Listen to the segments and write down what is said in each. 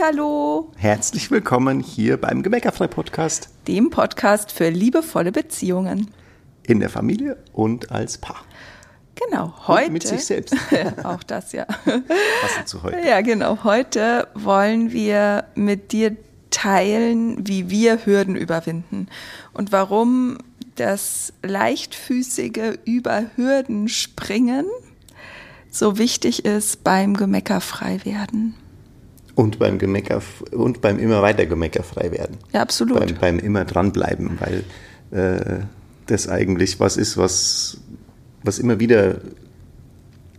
Hallo. Herzlich willkommen hier beim Gemeckerfrei Podcast. Dem Podcast für liebevolle Beziehungen. In der Familie und als Paar. Genau, heute. Und mit sich selbst. auch das, ja. Passend zu heute. Ja, genau. Heute wollen wir mit dir teilen, wie wir Hürden überwinden und warum das leichtfüßige über Hürden springen so wichtig ist beim Gemeckerfrei werden. Und beim Gemecker und beim immer weiter Gemeckerfrei werden. Ja, absolut. Beim, beim immer dranbleiben, weil äh, das eigentlich was ist, was, was immer wieder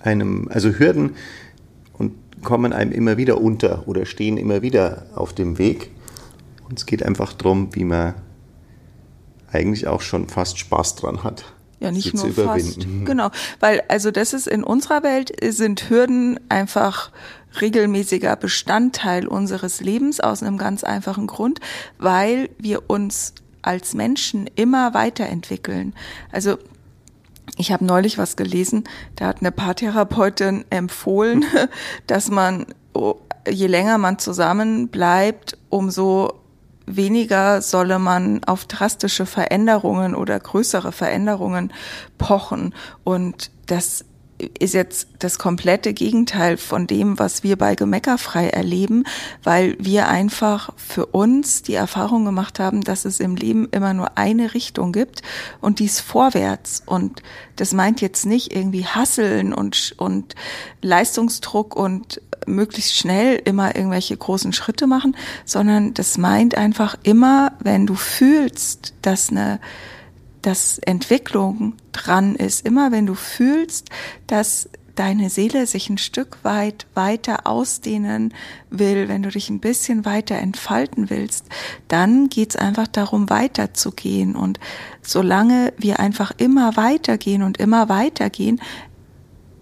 einem, also Hürden und kommen einem immer wieder unter oder stehen immer wieder auf dem Weg. Und es geht einfach darum, wie man eigentlich auch schon fast Spaß dran hat. Ja, nicht nur fast. Genau, weil also das ist in unserer Welt sind Hürden einfach regelmäßiger Bestandteil unseres Lebens aus einem ganz einfachen Grund, weil wir uns als Menschen immer weiterentwickeln. Also ich habe neulich was gelesen, da hat eine Paartherapeutin empfohlen, dass man je länger man zusammen bleibt, umso weniger solle man auf drastische Veränderungen oder größere Veränderungen pochen. Und das ist jetzt das komplette Gegenteil von dem, was wir bei Gemeckerfrei erleben, weil wir einfach für uns die Erfahrung gemacht haben, dass es im Leben immer nur eine Richtung gibt und dies vorwärts. Und das meint jetzt nicht irgendwie Hasseln und, und Leistungsdruck und möglichst schnell immer irgendwelche großen Schritte machen, sondern das meint einfach immer, wenn du fühlst, dass eine dass Entwicklung dran ist, immer wenn du fühlst, dass deine Seele sich ein Stück weit weiter ausdehnen will, wenn du dich ein bisschen weiter entfalten willst, dann geht's einfach darum, weiterzugehen. Und solange wir einfach immer weitergehen und immer weitergehen,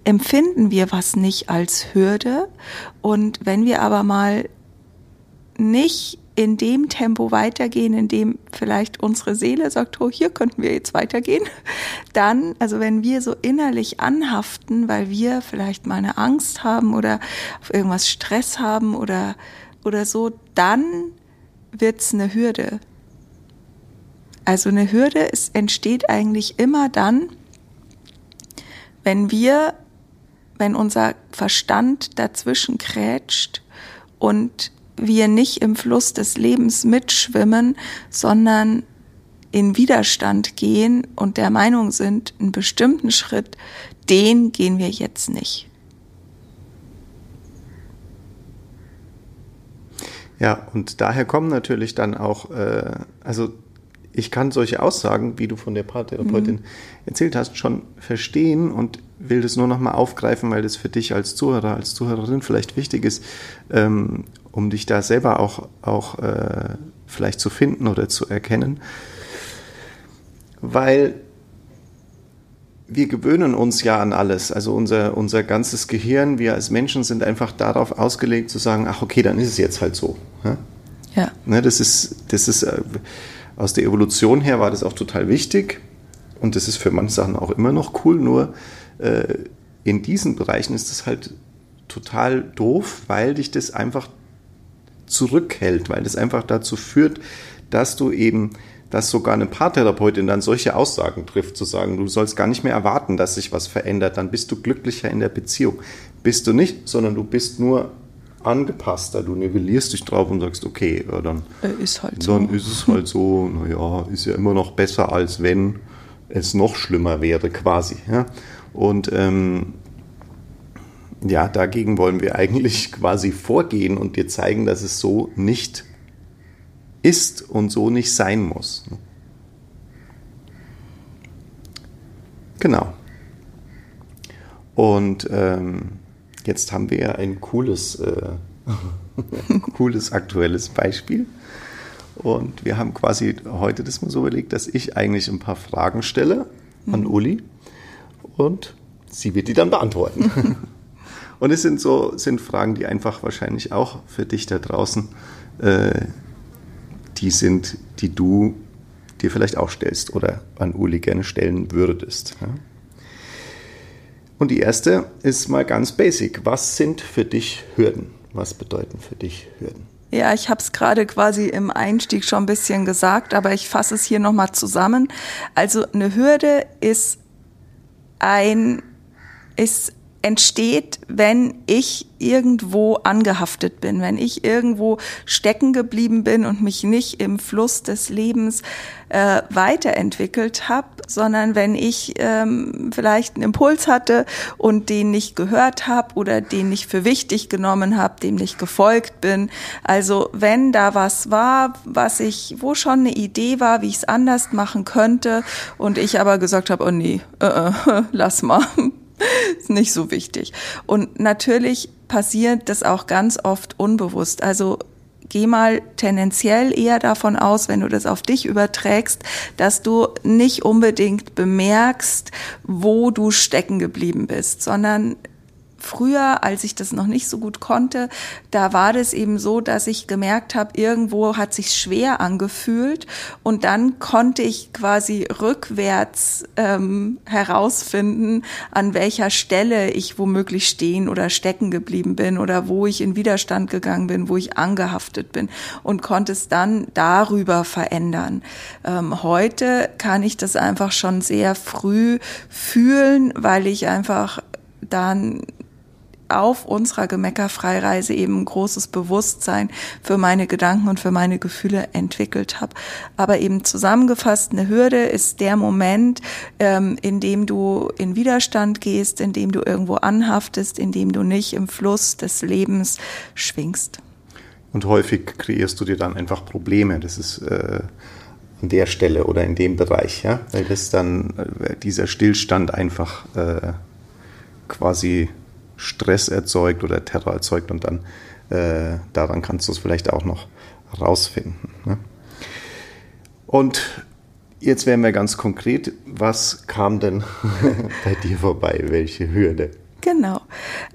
empfinden wir was nicht als Hürde. Und wenn wir aber mal nicht in dem Tempo weitergehen, in dem vielleicht unsere Seele sagt, oh, hier könnten wir jetzt weitergehen, dann, also wenn wir so innerlich anhaften, weil wir vielleicht mal eine Angst haben oder auf irgendwas Stress haben oder, oder so, dann wird's eine Hürde. Also eine Hürde es entsteht eigentlich immer dann, wenn wir wenn unser Verstand dazwischen krätscht und wir nicht im Fluss des Lebens mitschwimmen, sondern in Widerstand gehen und der Meinung sind, einen bestimmten Schritt, den gehen wir jetzt nicht. Ja, und daher kommen natürlich dann auch, äh, also ich kann solche Aussagen, wie du von der Paartherapeutin mhm. erzählt hast, schon verstehen und will das nur nochmal aufgreifen, weil das für dich als Zuhörer, als Zuhörerin vielleicht wichtig ist, ähm, um dich da selber auch, auch äh, vielleicht zu finden oder zu erkennen. Weil wir gewöhnen uns ja an alles. Also unser, unser ganzes Gehirn, wir als Menschen sind einfach darauf ausgelegt zu sagen, ach okay, dann ist es jetzt halt so. Ja. ja. Ne, das ist, das ist äh, aus der Evolution her war das auch total wichtig und das ist für manche Sachen auch immer noch cool, nur äh, in diesen Bereichen ist das halt total doof, weil dich das einfach zurückhält, weil das einfach dazu führt, dass du eben, dass sogar eine Paartherapeutin dann solche Aussagen trifft, zu sagen, du sollst gar nicht mehr erwarten, dass sich was verändert, dann bist du glücklicher in der Beziehung. Bist du nicht, sondern du bist nur angepasster. Du nivellierst dich drauf und sagst, okay, ja, dann, ist halt dann so. ist es halt so, naja, ist ja immer noch besser, als wenn es noch schlimmer wäre, quasi. Ja? Und ähm, ja, dagegen wollen wir eigentlich quasi vorgehen und dir zeigen, dass es so nicht ist und so nicht sein muss. Genau. Und ähm, Jetzt haben wir ein cooles, äh, cooles aktuelles Beispiel. Und wir haben quasi heute das mal so überlegt, dass ich eigentlich ein paar Fragen stelle an mhm. Uli und sie wird die dann beantworten. und es sind so sind Fragen, die einfach wahrscheinlich auch für dich da draußen äh, die sind, die du dir vielleicht auch stellst oder an Uli gerne stellen würdest. Ja? Und die erste ist mal ganz basic. Was sind für dich Hürden? Was bedeuten für dich Hürden? Ja, ich habe es gerade quasi im Einstieg schon ein bisschen gesagt, aber ich fasse es hier nochmal zusammen. Also eine Hürde ist ein, ist entsteht, wenn ich irgendwo angehaftet bin, wenn ich irgendwo stecken geblieben bin und mich nicht im Fluss des Lebens äh, weiterentwickelt habe, sondern wenn ich ähm, vielleicht einen Impuls hatte und den nicht gehört habe oder den nicht für wichtig genommen habe, dem nicht gefolgt bin. Also wenn da was war, was ich, wo schon eine Idee war, wie ich es anders machen könnte und ich aber gesagt habe, oh nee, äh, äh, lass mal ist nicht so wichtig. Und natürlich passiert das auch ganz oft unbewusst. Also geh mal tendenziell eher davon aus, wenn du das auf dich überträgst, dass du nicht unbedingt bemerkst, wo du stecken geblieben bist, sondern früher, als ich das noch nicht so gut konnte, da war das eben so, dass ich gemerkt habe, irgendwo hat sich schwer angefühlt und dann konnte ich quasi rückwärts ähm, herausfinden, an welcher Stelle ich womöglich stehen oder stecken geblieben bin oder wo ich in Widerstand gegangen bin, wo ich angehaftet bin und konnte es dann darüber verändern. Ähm, heute kann ich das einfach schon sehr früh fühlen, weil ich einfach dann auf unserer Gemeckerfreireise eben ein großes Bewusstsein für meine Gedanken und für meine Gefühle entwickelt habe. Aber eben zusammengefasst, eine Hürde ist der Moment, ähm, in dem du in Widerstand gehst, in dem du irgendwo anhaftest, in dem du nicht im Fluss des Lebens schwingst. Und häufig kreierst du dir dann einfach Probleme. Das ist äh, an der Stelle oder in dem Bereich, ja, weil das dann äh, dieser Stillstand einfach äh, quasi Stress erzeugt oder Terror erzeugt und dann äh, daran kannst du es vielleicht auch noch rausfinden. Ne? Und jetzt wären wir ganz konkret, was kam denn bei dir vorbei? Welche Hürde? Genau.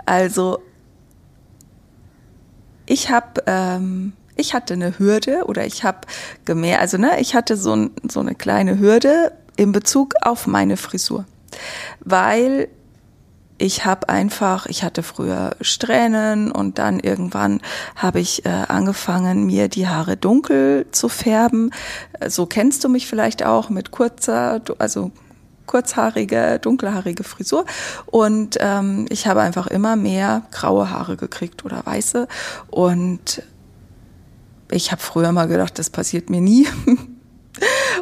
Also ich habe ähm, ich hatte eine Hürde oder ich habe gemerkt, also ne, ich hatte so, ein, so eine kleine Hürde in Bezug auf meine Frisur, weil ich habe einfach, ich hatte früher Strähnen und dann irgendwann habe ich äh, angefangen, mir die Haare dunkel zu färben. Äh, so kennst du mich vielleicht auch mit kurzer, also kurzhaarige, dunkelhaarige Frisur. Und ähm, ich habe einfach immer mehr graue Haare gekriegt oder weiße. Und ich habe früher mal gedacht, das passiert mir nie.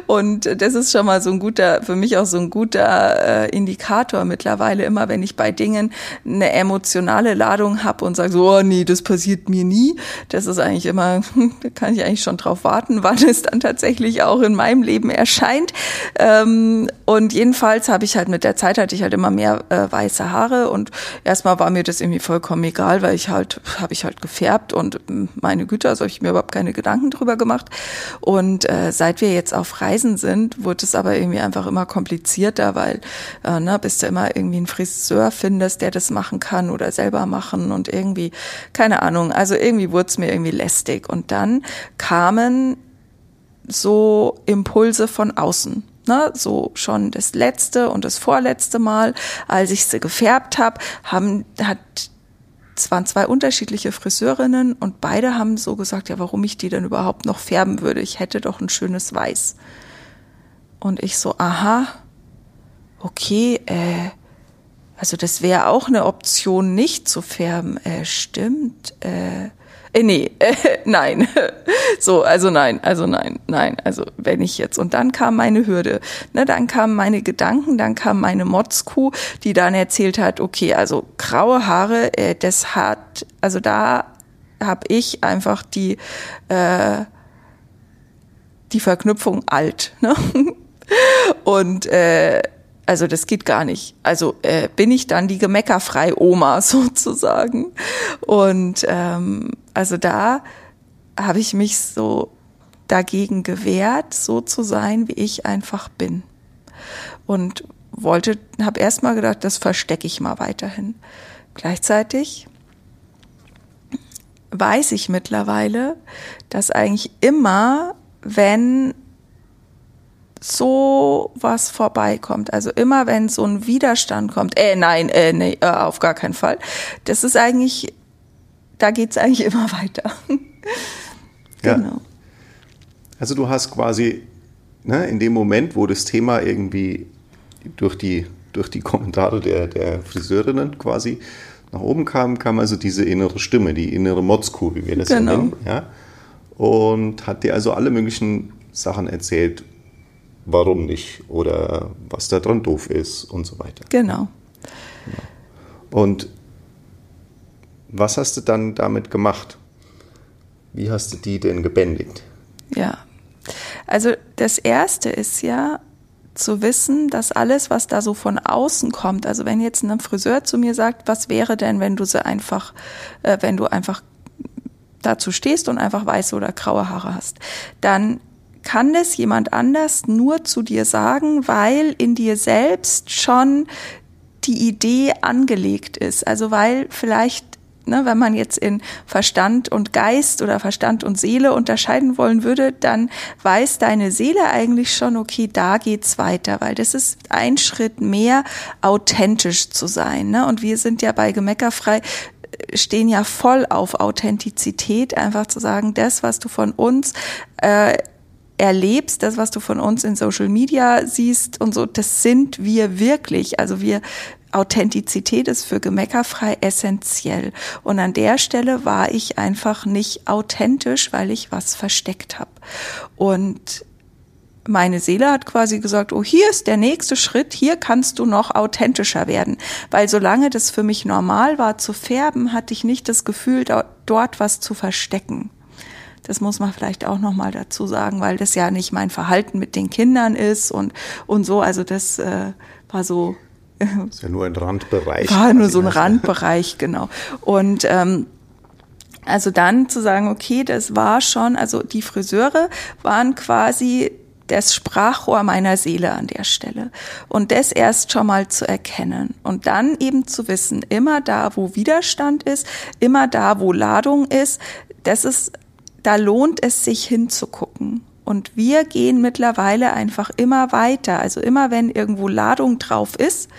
Und das ist schon mal so ein guter, für mich auch so ein guter äh, Indikator mittlerweile, immer wenn ich bei Dingen eine emotionale Ladung habe und sage so, oh nee, das passiert mir nie. Das ist eigentlich immer, da kann ich eigentlich schon drauf warten, wann es dann tatsächlich auch in meinem Leben erscheint. Ähm, und jedenfalls habe ich halt mit der Zeit hatte ich halt immer mehr äh, weiße Haare und erstmal war mir das irgendwie vollkommen egal, weil ich halt, habe ich halt gefärbt und meine Güte, also habe ich mir überhaupt keine Gedanken drüber gemacht. Und äh, seit wir jetzt auf Reisen Reisen sind, wurde es aber irgendwie einfach immer komplizierter, weil äh, ne, bis du immer irgendwie einen Friseur findest, der das machen kann oder selber machen und irgendwie, keine Ahnung, also irgendwie wurde es mir irgendwie lästig. Und dann kamen so Impulse von außen. Ne, so schon das letzte und das vorletzte Mal, als ich sie gefärbt habe, haben hat es waren zwei unterschiedliche Friseurinnen und beide haben so gesagt, ja, warum ich die denn überhaupt noch färben würde. Ich hätte doch ein schönes Weiß. Und ich so, aha, okay, äh, also das wäre auch eine Option, nicht zu färben. Äh, stimmt. Äh, äh, nee, äh, nein. so, also nein, also nein, nein. Also wenn ich jetzt. Und dann kam meine Hürde. Ne, dann kamen meine Gedanken, dann kam meine Motzkuh, die dann erzählt hat, okay, also graue Haare, äh, das hat, also da habe ich einfach die, äh, die Verknüpfung alt. Ne? Und äh, also das geht gar nicht. Also äh, bin ich dann die gemeckerfrei Oma sozusagen. Und ähm, also da habe ich mich so dagegen gewehrt, so zu sein, wie ich einfach bin. Und wollte, habe erst mal gedacht, das verstecke ich mal weiterhin. Gleichzeitig weiß ich mittlerweile, dass eigentlich immer, wenn so was vorbeikommt. Also immer wenn so ein Widerstand kommt, äh, nein, äh, nee, äh, auf gar keinen Fall. Das ist eigentlich da geht es eigentlich immer weiter. genau. Ja. Also du hast quasi ne, in dem Moment, wo das Thema irgendwie durch die, durch die Kommentare der, der Friseurinnen quasi nach oben kam, kam also diese innere Stimme, die innere Motzkuh, wie wir das genau. nennen. Ja? Und hat dir also alle möglichen Sachen erzählt, warum nicht oder was da dran doof ist und so weiter. Genau. Und was hast du dann damit gemacht? Wie hast du die denn gebändigt? Ja, also das Erste ist ja zu wissen, dass alles, was da so von außen kommt, also wenn jetzt ein Friseur zu mir sagt, was wäre denn, wenn du sie einfach, äh, wenn du einfach dazu stehst und einfach weiße oder graue Haare hast, dann kann das jemand anders nur zu dir sagen, weil in dir selbst schon die Idee angelegt ist. Also weil vielleicht, ne, wenn man jetzt in Verstand und Geist oder Verstand und Seele unterscheiden wollen würde, dann weiß deine Seele eigentlich schon, okay, da geht's weiter, weil das ist ein Schritt mehr authentisch zu sein. Ne? Und wir sind ja bei Gemeckerfrei stehen ja voll auf Authentizität, einfach zu sagen, das, was du von uns äh, erlebst, das, was du von uns in Social Media siehst und so, das sind wir wirklich. Also wir, Authentizität ist für Gemeckerfrei essentiell. Und an der Stelle war ich einfach nicht authentisch, weil ich was versteckt habe. Und meine Seele hat quasi gesagt, oh, hier ist der nächste Schritt, hier kannst du noch authentischer werden. Weil solange das für mich normal war zu färben, hatte ich nicht das Gefühl, dort was zu verstecken. Das muss man vielleicht auch noch mal dazu sagen, weil das ja nicht mein Verhalten mit den Kindern ist und und so. Also das äh, war so. Das ist ja nur ein Randbereich. War nur so ein Randbereich, genau. Und ähm, also dann zu sagen, okay, das war schon, also die Friseure waren quasi das Sprachrohr meiner Seele an der Stelle. Und das erst schon mal zu erkennen. Und dann eben zu wissen, immer da, wo Widerstand ist, immer da, wo Ladung ist, das ist da lohnt es sich hinzugucken. Und wir gehen mittlerweile einfach immer weiter. Also immer wenn irgendwo Ladung drauf ist,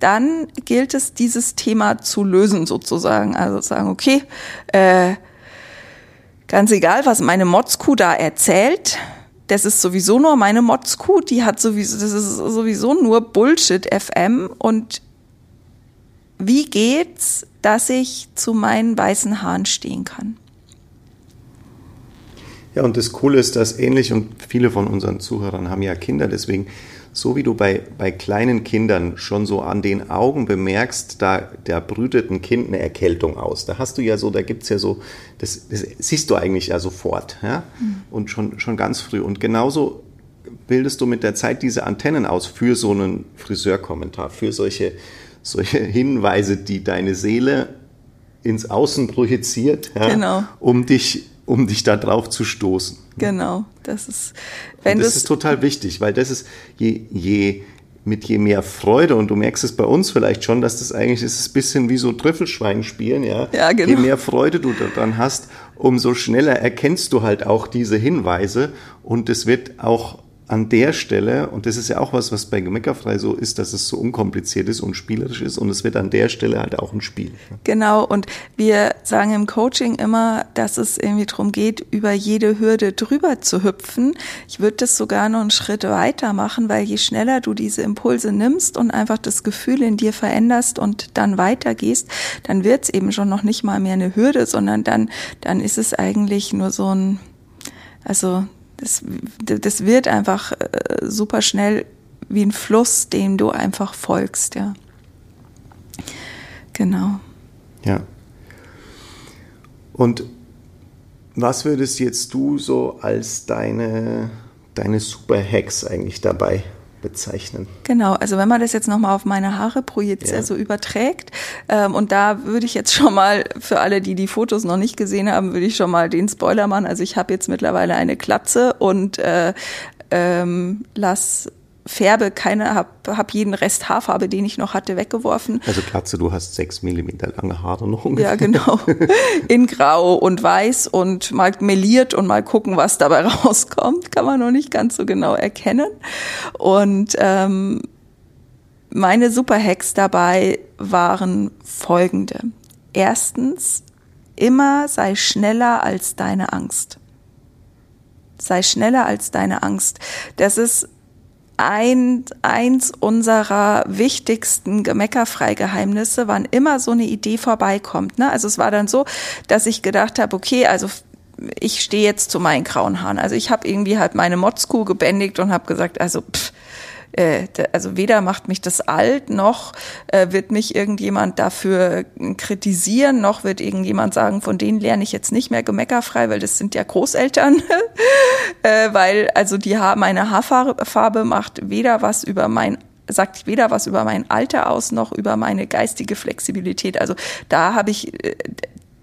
dann gilt es, dieses Thema zu lösen sozusagen. Also sagen, okay, äh, ganz egal, was meine Motzkuh da erzählt, das ist sowieso nur meine Motzkuh, die hat sowieso, das ist sowieso nur Bullshit FM und wie geht's, dass ich zu meinen weißen Haaren stehen kann? Ja, und das Coole ist, dass ähnlich und viele von unseren Zuhörern haben ja Kinder, deswegen so wie du bei, bei kleinen Kindern schon so an den Augen bemerkst, da, da brütet ein Kind eine Erkältung aus. Da hast du ja so, da gibt's ja so, das, das siehst du eigentlich ja sofort, ja, mhm. und schon, schon ganz früh. Und genauso bildest du mit der Zeit diese Antennen aus für so einen Friseurkommentar, für solche, solche Hinweise, die deine Seele ins Außen projiziert, ja, genau. um dich um dich da drauf zu stoßen. Genau, das ist, wenn und das ist total wichtig, weil das ist je, je mit je mehr Freude und du merkst es bei uns vielleicht schon, dass das eigentlich ist ein bisschen wie so Trüffelschwein spielen, ja. ja genau. Je mehr Freude du daran hast, umso schneller erkennst du halt auch diese Hinweise und es wird auch an der Stelle, und das ist ja auch was, was bei Gemeckerfrei so ist, dass es so unkompliziert ist und spielerisch ist und es wird an der Stelle halt auch ein Spiel. Genau, und wir sagen im Coaching immer, dass es irgendwie darum geht, über jede Hürde drüber zu hüpfen. Ich würde das sogar noch einen Schritt weiter machen, weil je schneller du diese Impulse nimmst und einfach das Gefühl in dir veränderst und dann weitergehst, dann wird es eben schon noch nicht mal mehr eine Hürde, sondern dann, dann ist es eigentlich nur so ein, also das, das wird einfach äh, super schnell wie ein Fluss, dem du einfach folgst, ja. Genau. Ja. Und was würdest jetzt du so als deine, deine Super Hacks eigentlich dabei bezeichnen. Genau, also wenn man das jetzt nochmal auf meine Haare projiziert, ja. also überträgt, ähm, und da würde ich jetzt schon mal, für alle, die die Fotos noch nicht gesehen haben, würde ich schon mal den Spoiler machen. Also ich habe jetzt mittlerweile eine Klatze und äh, ähm, lass färbe keine, hab, hab jeden Rest Haarfarbe, den ich noch hatte, weggeworfen. Also Katze, du hast sechs Millimeter lange Haare noch ungefähr. Ja, genau. In grau und weiß und mal meliert und mal gucken, was dabei rauskommt. Kann man noch nicht ganz so genau erkennen. Und ähm, meine Superhacks dabei waren folgende. Erstens immer sei schneller als deine Angst. Sei schneller als deine Angst. Das ist ein, eins unserer wichtigsten Gemeckerfreigeheimnisse, wann immer so eine Idee vorbeikommt. Ne? Also es war dann so, dass ich gedacht habe, okay, also ich stehe jetzt zu meinen grauen Haaren. Also ich habe irgendwie halt meine Motzkuh gebändigt und habe gesagt, also pff, äh, also weder macht mich das alt, noch äh, wird mich irgendjemand dafür kritisieren, noch wird irgendjemand sagen, von denen lerne ich jetzt nicht mehr gemeckerfrei, weil das sind ja Großeltern. äh, weil also die ha meine Haarfarbe macht weder was über mein sagt weder was über mein Alter aus noch über meine geistige Flexibilität. Also da habe ich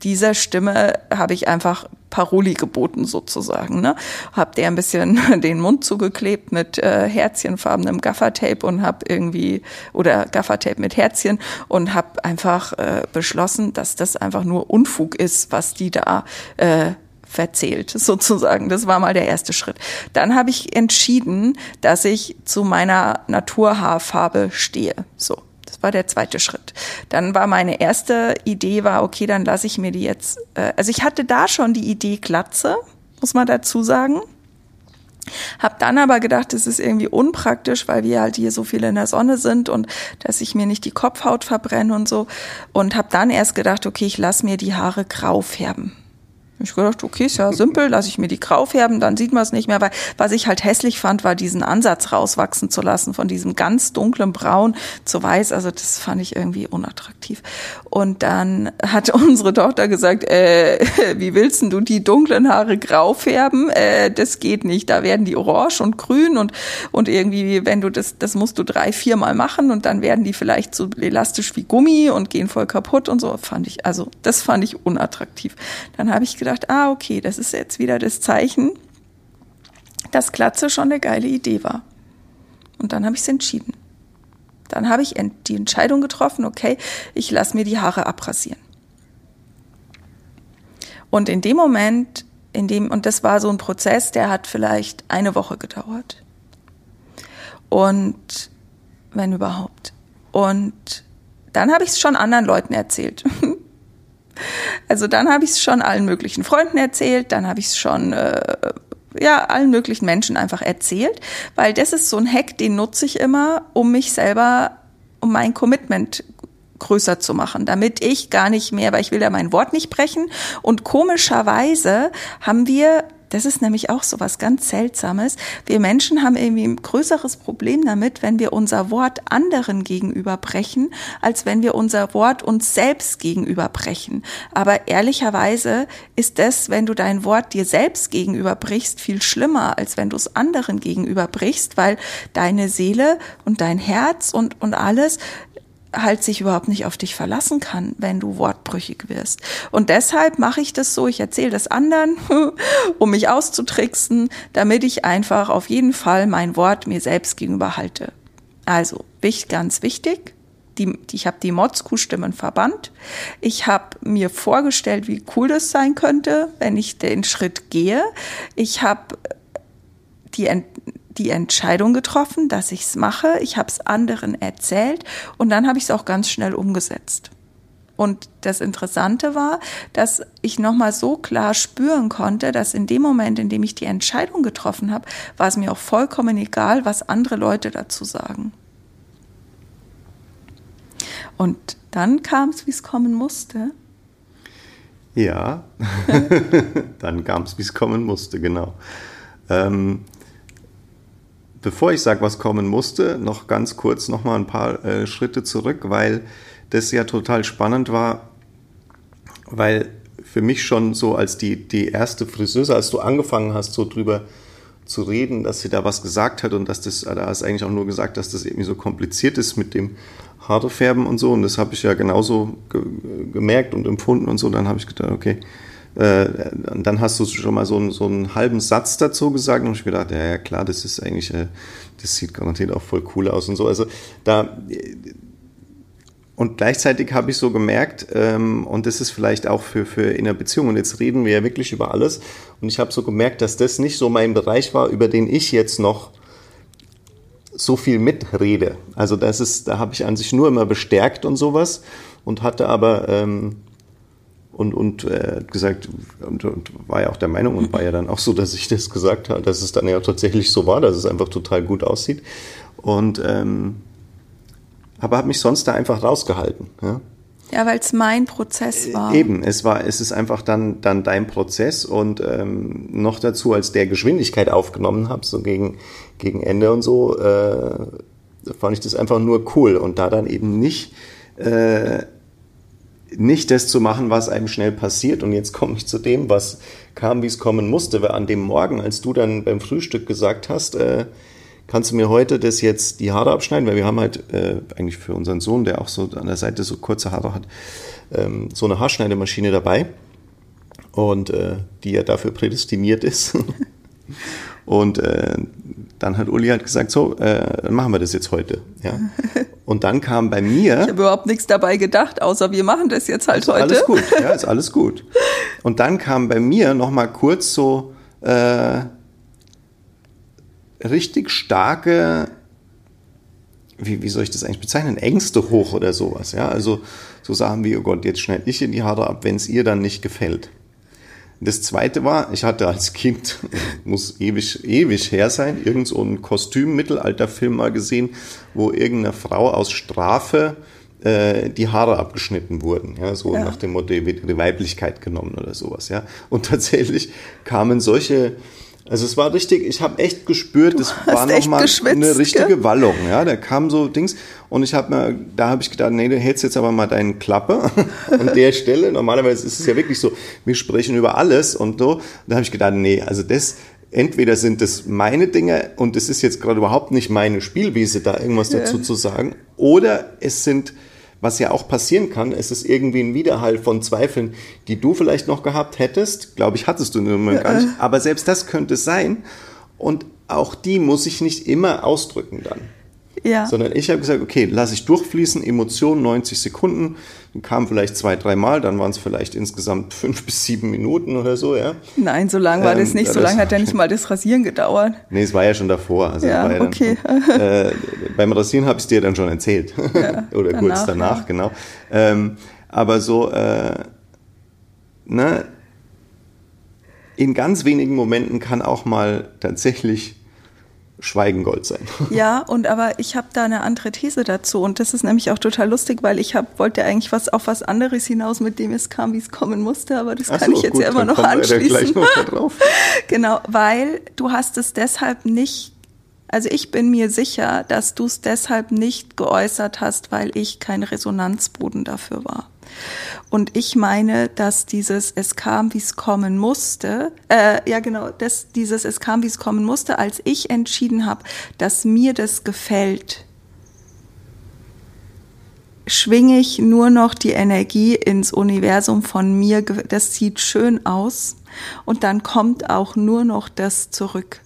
dieser Stimme habe ich einfach Paroli geboten sozusagen. Ne? Hab der ein bisschen den Mund zugeklebt mit äh, herzchenfarbenem Gaffertape und hab irgendwie oder Gaffertape mit Herzchen und hab einfach äh, beschlossen, dass das einfach nur Unfug ist, was die da äh, verzählt, sozusagen. Das war mal der erste Schritt. Dann habe ich entschieden, dass ich zu meiner Naturhaarfarbe stehe. So war der zweite Schritt. Dann war meine erste Idee war, okay, dann lasse ich mir die jetzt, äh, also ich hatte da schon die Idee Glatze, muss man dazu sagen. Hab dann aber gedacht, es ist irgendwie unpraktisch, weil wir halt hier so viel in der Sonne sind und dass ich mir nicht die Kopfhaut verbrenne und so. Und hab dann erst gedacht, okay, ich lasse mir die Haare grau färben. Ich gedacht, okay, ist ja simpel, lasse ich mir die grau färben, dann sieht man es nicht mehr. Weil was ich halt hässlich fand, war diesen Ansatz rauswachsen zu lassen von diesem ganz dunklen Braun zu weiß. Also das fand ich irgendwie unattraktiv. Und dann hat unsere Tochter gesagt, äh, wie willst du die dunklen Haare grau färben? Äh, das geht nicht. Da werden die orange und grün und und irgendwie, wenn du das, das musst du drei, viermal machen und dann werden die vielleicht so elastisch wie Gummi und gehen voll kaputt und so. Fand ich, also das fand ich unattraktiv. Dann habe ich gedacht gedacht, ah, okay, das ist jetzt wieder das Zeichen, dass Glatze schon eine geile Idee war. Und dann habe ich es entschieden. Dann habe ich die Entscheidung getroffen, okay, ich lasse mir die Haare abrasieren. Und in dem Moment, in dem, und das war so ein Prozess, der hat vielleicht eine Woche gedauert. Und wenn überhaupt. Und dann habe ich es schon anderen Leuten erzählt. Also dann habe ich es schon allen möglichen Freunden erzählt, dann habe ich es schon äh, ja allen möglichen Menschen einfach erzählt, weil das ist so ein Hack, den nutze ich immer, um mich selber, um mein Commitment größer zu machen, damit ich gar nicht mehr, weil ich will ja mein Wort nicht brechen. Und komischerweise haben wir das ist nämlich auch so was ganz Seltsames. Wir Menschen haben irgendwie ein größeres Problem damit, wenn wir unser Wort anderen gegenüber brechen, als wenn wir unser Wort uns selbst gegenüber brechen. Aber ehrlicherweise ist das, wenn du dein Wort dir selbst gegenüber brichst, viel schlimmer, als wenn du es anderen gegenüber brichst, weil deine Seele und dein Herz und, und alles halt sich überhaupt nicht auf dich verlassen kann, wenn du wortbrüchig wirst. Und deshalb mache ich das so, ich erzähle das anderen, um mich auszutricksen, damit ich einfach auf jeden Fall mein Wort mir selbst gegenüber halte. Also, ganz wichtig, die, ich habe die Motzkuh-Stimmen verbannt. Ich habe mir vorgestellt, wie cool das sein könnte, wenn ich den Schritt gehe. Ich habe die, die Entscheidung getroffen, dass ich es mache. Ich habe es anderen erzählt und dann habe ich es auch ganz schnell umgesetzt. Und das Interessante war, dass ich nochmal so klar spüren konnte, dass in dem Moment, in dem ich die Entscheidung getroffen habe, war es mir auch vollkommen egal, was andere Leute dazu sagen. Und dann kam es, wie es kommen musste. Ja, dann kam es, wie es kommen musste, genau. Ähm, bevor ich sage, was kommen musste, noch ganz kurz noch mal ein paar äh, Schritte zurück, weil das ja total spannend war, weil für mich schon so als die, die erste Friseuse, als du angefangen hast, so drüber zu reden, dass sie da was gesagt hat und dass das, da hast eigentlich auch nur gesagt, dass das irgendwie so kompliziert ist mit dem Haarefärben und so. Und das habe ich ja genauso ge gemerkt und empfunden und so, dann habe ich gedacht, okay, äh, dann hast du schon mal so einen, so einen halben Satz dazu gesagt und ich gedacht, ja, ja klar, das ist eigentlich, äh, das sieht garantiert auch voll cool aus und so. Also da und gleichzeitig habe ich so gemerkt, ähm, und das ist vielleicht auch für, für in der Beziehung, und jetzt reden wir ja wirklich über alles, und ich habe so gemerkt, dass das nicht so mein Bereich war, über den ich jetzt noch so viel mitrede. Also das ist, da habe ich an sich nur immer bestärkt und sowas und hatte aber ähm, und, und äh, gesagt, und, und, war ja auch der Meinung und war ja dann auch so, dass ich das gesagt habe, dass es dann ja tatsächlich so war, dass es einfach total gut aussieht. Und ähm, aber habe mich sonst da einfach rausgehalten. Ja, ja weil es mein Prozess äh, war. Eben, es war, es ist einfach dann, dann dein Prozess und ähm, noch dazu, als der Geschwindigkeit aufgenommen habe, so gegen, gegen Ende und so, äh, fand ich das einfach nur cool und da dann eben nicht äh, nicht das zu machen, was einem schnell passiert. Und jetzt komme ich zu dem, was kam, wie es kommen musste. Weil an dem Morgen, als du dann beim Frühstück gesagt hast, äh, kannst du mir heute das jetzt die Haare abschneiden, weil wir haben halt äh, eigentlich für unseren Sohn, der auch so an der Seite so kurze Haare hat, ähm, so eine Haarschneidemaschine dabei und äh, die ja dafür prädestiniert ist. und äh, dann hat Uli halt gesagt, so, äh, machen wir das jetzt heute. Ja. Und dann kam bei mir. Ich habe überhaupt nichts dabei gedacht, außer wir machen das jetzt halt heute. Alles gut, ja, ist alles gut. Und dann kam bei mir noch mal kurz so äh, richtig starke, wie, wie soll ich das eigentlich bezeichnen, Ängste hoch oder sowas. Ja, also so Sachen wie, oh Gott, jetzt schneide ich in die Haare ab, wenn es ihr dann nicht gefällt. Das zweite war, ich hatte als Kind, muss ewig, ewig her sein, irgend so ein Kostüm-Mittelalterfilm mal gesehen, wo irgendeine Frau aus Strafe äh, die Haare abgeschnitten wurden, ja, so ja. nach dem Motto, wird die Weiblichkeit genommen oder sowas, ja. Und tatsächlich kamen solche also es war richtig, ich habe echt gespürt, es war nochmal eine richtige gell? Wallung. Ja, da kam so Dings und ich habe mir, da habe ich gedacht, nee, du hältst jetzt aber mal deinen Klappe an der Stelle. Normalerweise ist es ja wirklich so, wir sprechen über alles und so. Da habe ich gedacht, nee, also das, entweder sind das meine Dinge und es ist jetzt gerade überhaupt nicht meine Spielwiese, da irgendwas ja. dazu zu sagen, oder es sind was ja auch passieren kann, es ist irgendwie ein Widerhall von Zweifeln, die du vielleicht noch gehabt hättest. Glaube ich, hattest du in dem Moment gar nicht. Aber selbst das könnte es sein. Und auch die muss ich nicht immer ausdrücken dann. Ja. Sondern ich habe gesagt, okay, lasse ich durchfließen, Emotionen 90 Sekunden, dann kam vielleicht zwei, dreimal, dann waren es vielleicht insgesamt fünf bis sieben Minuten oder so, ja. Nein, so lang war ähm, das nicht, so lange hat ja nicht mal das Rasieren gedauert. Nee, es war ja schon davor. Also ja, ja okay. Schon, äh, beim Rasieren habe ich es dir dann schon erzählt. Ja, oder danach, kurz danach, ja. genau. Ähm, aber so, äh, ne, in ganz wenigen Momenten kann auch mal tatsächlich Schweigen Gold sein. Ja, und aber ich habe da eine andere These dazu und das ist nämlich auch total lustig, weil ich hab, wollte eigentlich was auf was anderes hinaus, mit dem es kam, wie es kommen musste, aber das Ach kann so, ich jetzt gut, ja immer noch anschließen. Noch genau, weil du hast es deshalb nicht also ich bin mir sicher, dass du es deshalb nicht geäußert hast, weil ich kein Resonanzboden dafür war. Und ich meine, dass dieses Es kam, wie es kommen musste, äh, ja genau, dass dieses Es kam, wie es kommen musste, als ich entschieden habe, dass mir das gefällt, schwinge ich nur noch die Energie ins Universum von mir, das sieht schön aus. Und dann kommt auch nur noch das zurück.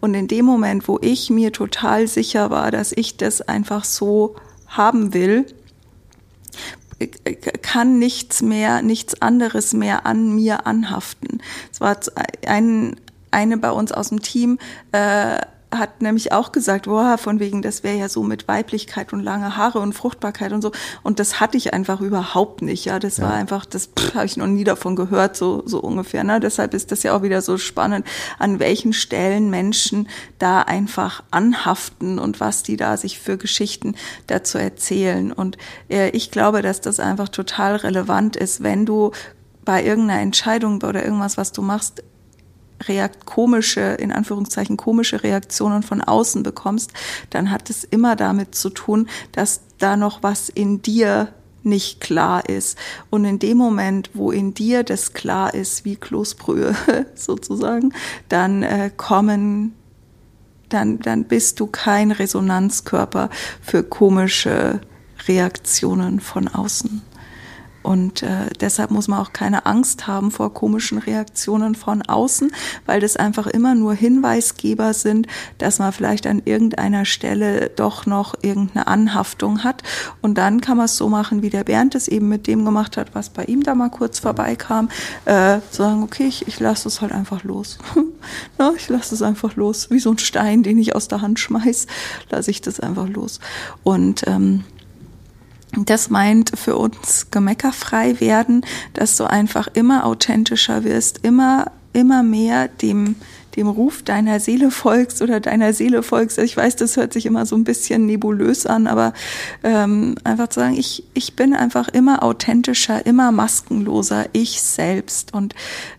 Und in dem Moment, wo ich mir total sicher war, dass ich das einfach so haben will, kann nichts mehr, nichts anderes mehr an mir anhaften. Es war ein, eine bei uns aus dem Team, äh, hat nämlich auch gesagt, boah, von wegen, das wäre ja so mit Weiblichkeit und lange Haare und Fruchtbarkeit und so. Und das hatte ich einfach überhaupt nicht. Ja, das ja. war einfach, das habe ich noch nie davon gehört, so, so ungefähr. Ne? Deshalb ist das ja auch wieder so spannend, an welchen Stellen Menschen da einfach anhaften und was die da sich für Geschichten dazu erzählen. Und äh, ich glaube, dass das einfach total relevant ist, wenn du bei irgendeiner Entscheidung oder irgendwas, was du machst, reakt komische, in Anführungszeichen komische Reaktionen von außen bekommst, dann hat es immer damit zu tun, dass da noch was in dir nicht klar ist. Und in dem Moment, wo in dir das klar ist, wie Kloßbrühe sozusagen, dann äh, kommen, dann, dann bist du kein Resonanzkörper für komische Reaktionen von außen. Und äh, deshalb muss man auch keine Angst haben vor komischen Reaktionen von außen, weil das einfach immer nur Hinweisgeber sind, dass man vielleicht an irgendeiner Stelle doch noch irgendeine Anhaftung hat. Und dann kann man es so machen, wie der Bernd es eben mit dem gemacht hat, was bei ihm da mal kurz vorbeikam. Äh, sagen, okay, ich, ich lasse es halt einfach los. ja, ich lasse es einfach los. Wie so ein Stein, den ich aus der Hand schmeiß, lasse ich das einfach los. Und ähm, Das meint für uns gemeckerfrei werden, dass du einfach immer authentischer wirst, immer, immer mehr dem, dem Ruf deiner Seele folgst oder deiner Seele folgst. Ich weiß, das hört sich immer so ein bisschen nebulös an, aber ähm, einfach zu sagen, ich, ich bin einfach immer authentischer, immer maskenloser, ich selbst. Und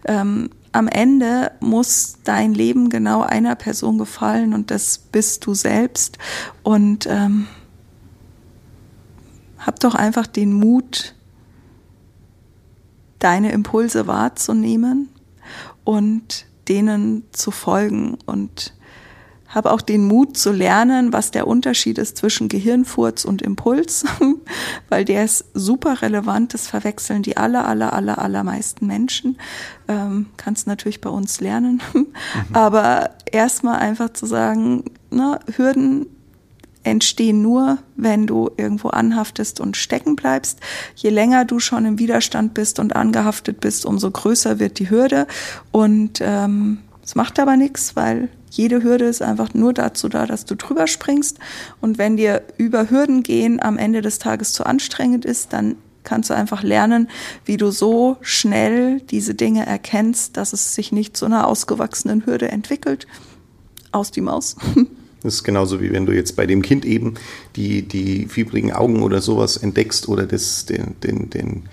ähm, am Ende muss dein Leben genau einer Person gefallen und das bist du selbst. Und ähm, hab doch einfach den Mut, deine Impulse wahrzunehmen und denen zu folgen und habe auch den Mut zu lernen, was der Unterschied ist zwischen Gehirnfurz und Impuls, weil der ist super relevant. Das verwechseln die aller, aller, aller, allermeisten Menschen. Ähm, kannst natürlich bei uns lernen. Mhm. Aber erstmal einfach zu sagen, ne, Hürden entstehen nur, wenn du irgendwo anhaftest und stecken bleibst. Je länger du schon im Widerstand bist und angehaftet bist, umso größer wird die Hürde. Und ähm, es macht aber nichts, weil jede Hürde ist einfach nur dazu da, dass du drüber springst. Und wenn dir über Hürden gehen am Ende des Tages zu anstrengend ist, dann kannst du einfach lernen, wie du so schnell diese Dinge erkennst, dass es sich nicht zu einer ausgewachsenen Hürde entwickelt. Aus die Maus. Das ist genauso wie wenn du jetzt bei dem Kind eben die, die fiebrigen Augen oder sowas entdeckst oder das, den, den, den,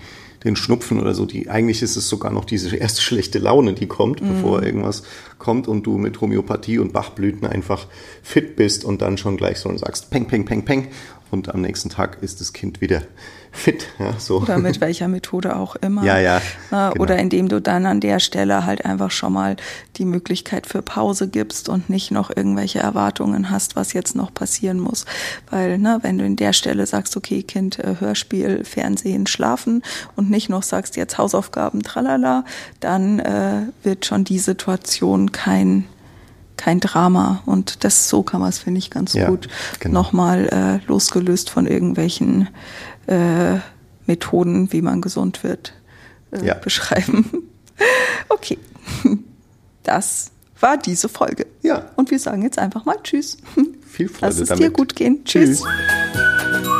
den Schnupfen oder so. Die, eigentlich ist es sogar noch diese erste schlechte Laune, die kommt, mhm. bevor irgendwas kommt und du mit Homöopathie und Bachblüten einfach fit bist und dann schon gleich so und sagst, peng, peng, peng, peng. Und am nächsten Tag ist das Kind wieder fit. Ja, so. Oder mit welcher Methode auch immer. Ja, ja. Genau. Oder indem du dann an der Stelle halt einfach schon mal die Möglichkeit für Pause gibst und nicht noch irgendwelche Erwartungen hast, was jetzt noch passieren muss. Weil, ne, wenn du in der Stelle sagst, okay, Kind, äh, Hörspiel, Fernsehen, Schlafen und nicht noch sagst, jetzt Hausaufgaben, tralala, dann äh, wird schon die Situation kein kein Drama. Und das so kann man es, finde ich, ganz ja, gut genau. nochmal äh, losgelöst von irgendwelchen äh, Methoden, wie man gesund wird, äh, ja. beschreiben. okay, das war diese Folge. Ja. Und wir sagen jetzt einfach mal Tschüss. Viel Freude Lass es damit. dir gut gehen. Tschüss. tschüss.